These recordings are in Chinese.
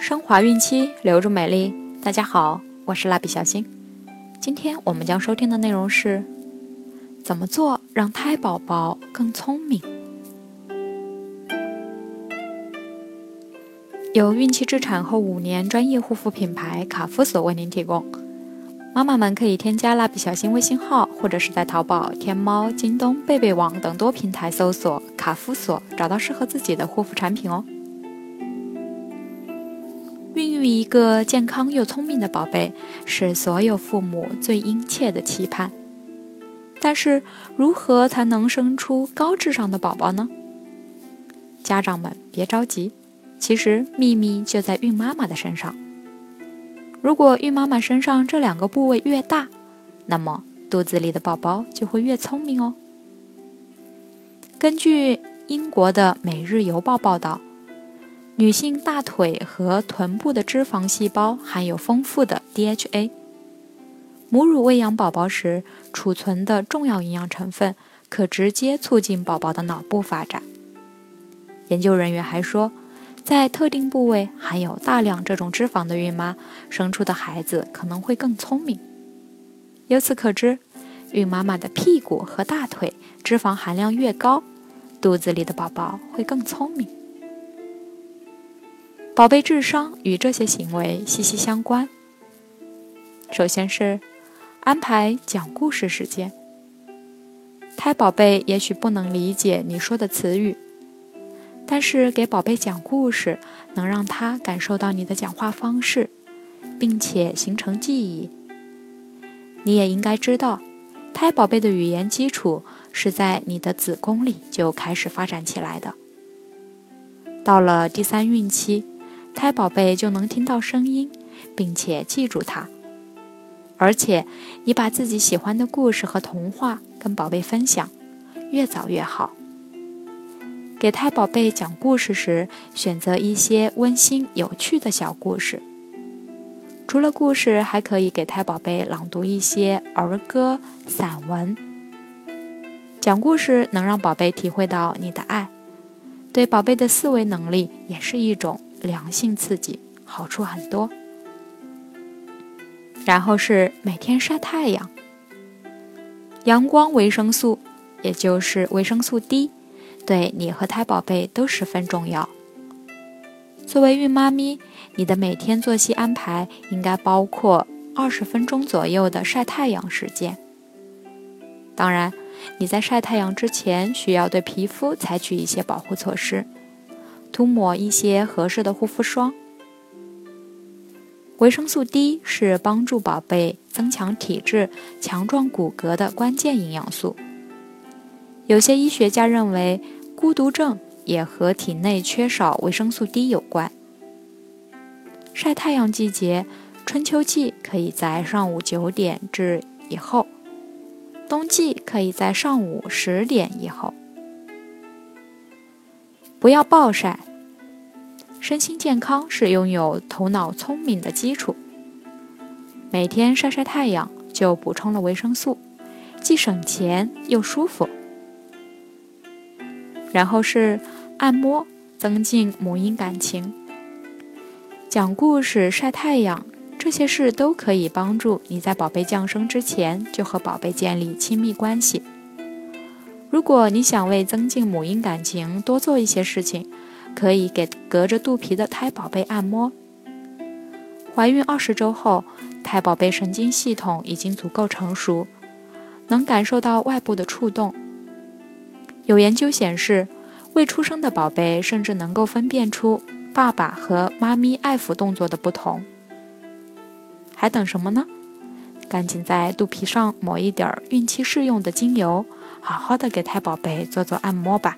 升华孕期，留住美丽。大家好，我是蜡笔小新。今天我们将收听的内容是：怎么做让胎宝宝更聪明？由孕期至产后五年专业护肤品牌卡夫索为您提供。妈妈们可以添加蜡笔小新微信号，或者是在淘宝、天猫、京东、贝贝网等多平台搜索卡夫索，找到适合自己的护肤产品哦。个健康又聪明的宝贝，是所有父母最殷切的期盼。但是，如何才能生出高智商的宝宝呢？家长们别着急，其实秘密就在孕妈妈的身上。如果孕妈妈身上这两个部位越大，那么肚子里的宝宝就会越聪明哦。根据英国的《每日邮报》报道。女性大腿和臀部的脂肪细胞含有丰富的 DHA，母乳喂养宝宝时储存的重要营养成分，可直接促进宝宝的脑部发展。研究人员还说，在特定部位含有大量这种脂肪的孕妈生出的孩子可能会更聪明。由此可知，孕妈妈的屁股和大腿脂肪含量越高，肚子里的宝宝会更聪明。宝贝智商与这些行为息息相关。首先是安排讲故事时间。胎宝贝也许不能理解你说的词语，但是给宝贝讲故事能让他感受到你的讲话方式，并且形成记忆。你也应该知道，胎宝贝的语言基础是在你的子宫里就开始发展起来的。到了第三孕期。胎宝贝就能听到声音，并且记住它。而且，你把自己喜欢的故事和童话跟宝贝分享，越早越好。给胎宝贝讲故事时，选择一些温馨有趣的小故事。除了故事，还可以给胎宝贝朗读一些儿歌、散文。讲故事能让宝贝体会到你的爱，对宝贝的思维能力也是一种。良性刺激，好处很多。然后是每天晒太阳，阳光维生素，也就是维生素 D，对你和胎宝贝都十分重要。作为孕妈咪，你的每天作息安排应该包括二十分钟左右的晒太阳时间。当然，你在晒太阳之前，需要对皮肤采取一些保护措施。涂抹一些合适的护肤霜。维生素 D 是帮助宝贝增强体质、强壮骨骼的关键营养素。有些医学家认为，孤独症也和体内缺少维生素 D 有关。晒太阳季节，春秋季可以在上午九点至以后，冬季可以在上午十点以后。不要暴晒。身心健康是拥有头脑聪明的基础。每天晒晒太阳，就补充了维生素，既省钱又舒服。然后是按摩，增进母婴感情。讲故事、晒太阳，这些事都可以帮助你在宝贝降生之前就和宝贝建立亲密关系。如果你想为增进母婴感情多做一些事情，可以给隔着肚皮的胎宝贝按摩。怀孕二十周后，胎宝贝神经系统已经足够成熟，能感受到外部的触动。有研究显示，未出生的宝贝甚至能够分辨出爸爸和妈咪爱抚动作的不同。还等什么呢？赶紧在肚皮上抹一点孕期适用的精油。好好的给胎宝贝做做按摩吧。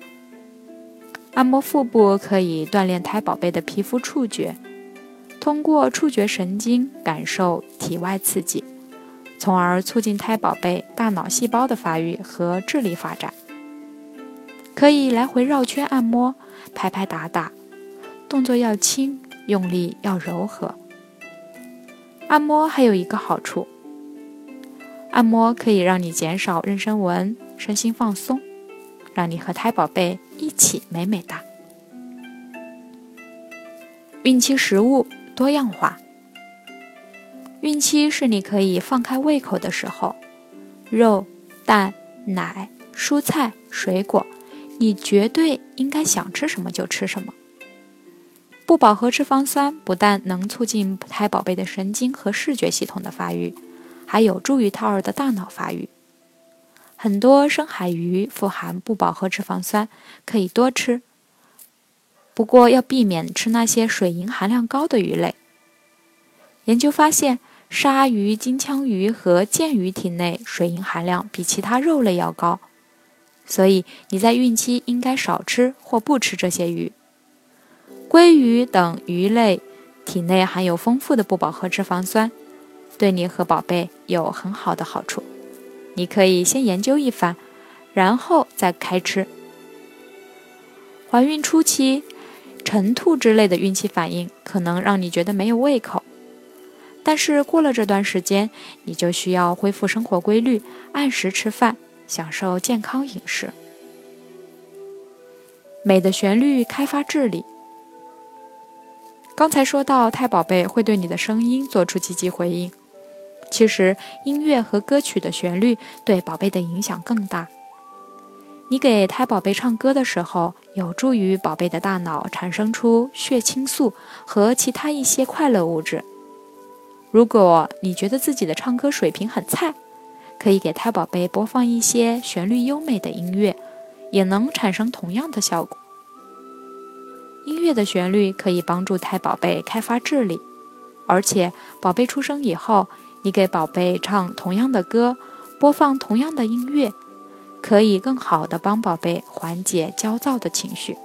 按摩腹部可以锻炼胎宝贝的皮肤触觉，通过触觉神经感受体外刺激，从而促进胎宝贝大脑细胞的发育和智力发展。可以来回绕圈按摩，拍拍打打，动作要轻，用力要柔和。按摩还有一个好处，按摩可以让你减少妊娠纹。身心放松，让你和胎宝贝起美美哒。孕期食物多样化。孕期是你可以放开胃口的时候，肉、蛋、奶、蔬菜、水果，你绝对应该想吃什么就吃什么。不饱和脂肪酸不但能促进胎宝贝的神经和视觉系统的发育，还有助于胎儿的大脑发育。很多深海鱼富含不饱和脂肪酸，可以多吃。不过要避免吃那些水银含量高的鱼类。研究发现。鲨鱼、金枪鱼和剑鱼体内水银含量比其他肉类要高，所以你在孕期应该少吃或不吃这些鱼。鲑鱼等鱼类体内含有丰富的不饱和脂肪酸，对你和宝贝有很好的好处。你可以先研究一番，然后再开吃。怀孕初期，晨吐之类的孕期反应可能让你觉得没有胃口。但是过了这段时间，你就需要恢复生活规律，按时吃饭，享受健康饮食。美的旋律开发智力。刚才说到胎宝贝会对你的声音做出积极回应，其实音乐和歌曲的旋律对宝贝的影响更大。你给胎宝贝唱歌的时候，有助于宝贝的大脑产生出血清素和其他一些快乐物质。如果你觉得自己的唱歌水平很菜，可以给胎宝贝播放一些旋律优美的音乐，也能产生同样的效果。音乐的旋律可以帮助胎宝贝开发智力，而且宝贝出生以后，你给宝贝唱同样的歌，播放同样的音乐，可以更好的帮宝贝缓解焦躁的情绪。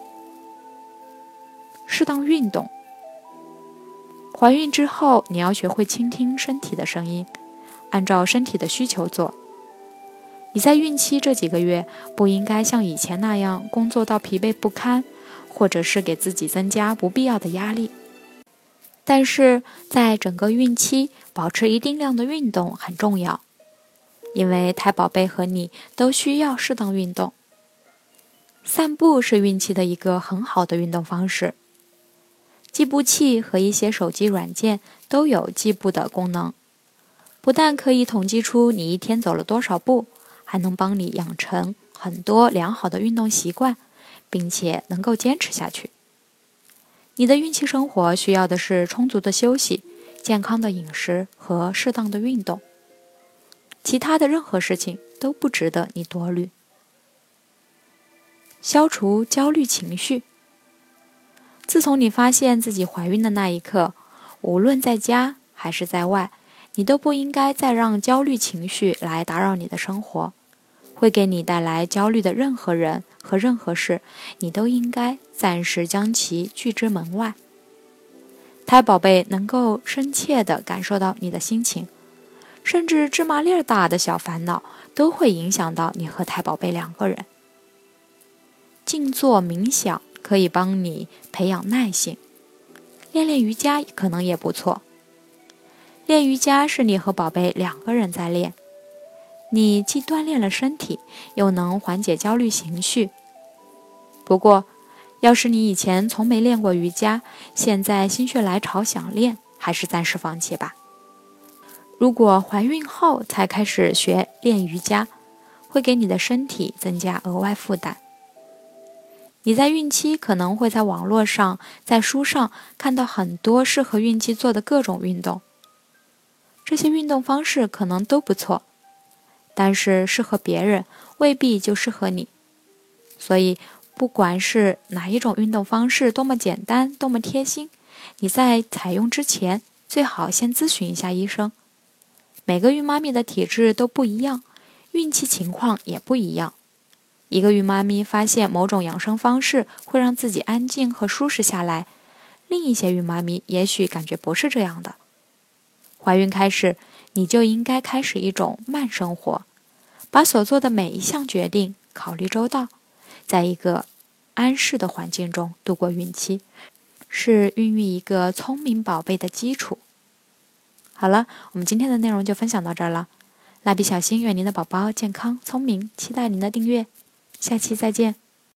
适当运动。怀孕之后，你要学会倾听身体的声音，按照身体的需求做。你在孕期这几个月不应该像以前那样工作到疲惫不堪，或者是给自己增加不必要的压力。但是在整个孕期，保持一定量的运动很重要，因为胎宝贝和你都需要适当运动。散步是孕期的一个很好的运动方式。计步器和一些手机软件都有计步的功能，不但可以统计出你一天走了多少步，还能帮你养成很多良好的运动习惯，并且能够坚持下去。你的孕期生活需要的是充足的休息、健康的饮食和适当的运动，其他的任何事情都不值得你多虑。消除焦虑情绪。自从你发现自己怀孕的那一刻，无论在家还是在外，你都不应该再让焦虑情绪来打扰你的生活。会给你带来焦虑的任何人和任何事，你都应该暂时将其拒之门外。胎宝贝能够深切地感受到你的心情，甚至芝麻粒儿大的小烦恼都会影响到你和胎宝贝两个人。静坐冥想。可以帮你培养耐性，练练瑜伽可能也不错。练瑜伽是你和宝贝两个人在练，你既锻炼了身体，又能缓解焦虑情绪。不过，要是你以前从没练过瑜伽，现在心血来潮想练，还是暂时放弃吧。如果怀孕后才开始学练瑜伽，会给你的身体增加额外负担。你在孕期可能会在网络上、在书上看到很多适合孕期做的各种运动，这些运动方式可能都不错，但是适合别人未必就适合你。所以，不管是哪一种运动方式多么简单、多么贴心，你在采用之前最好先咨询一下医生。每个孕妈咪的体质都不一样，孕期情况也不一样。一个孕妈咪发现某种养生方式会让自己安静和舒适下来，另一些孕妈咪也许感觉不是这样的。怀孕开始，你就应该开始一种慢生活，把所做的每一项决定考虑周到，在一个安适的环境中度过孕期，是孕育一个聪明宝贝的基础。好了，我们今天的内容就分享到这儿了。蜡笔小新愿您的宝宝健康聪明，期待您的订阅。下期再见。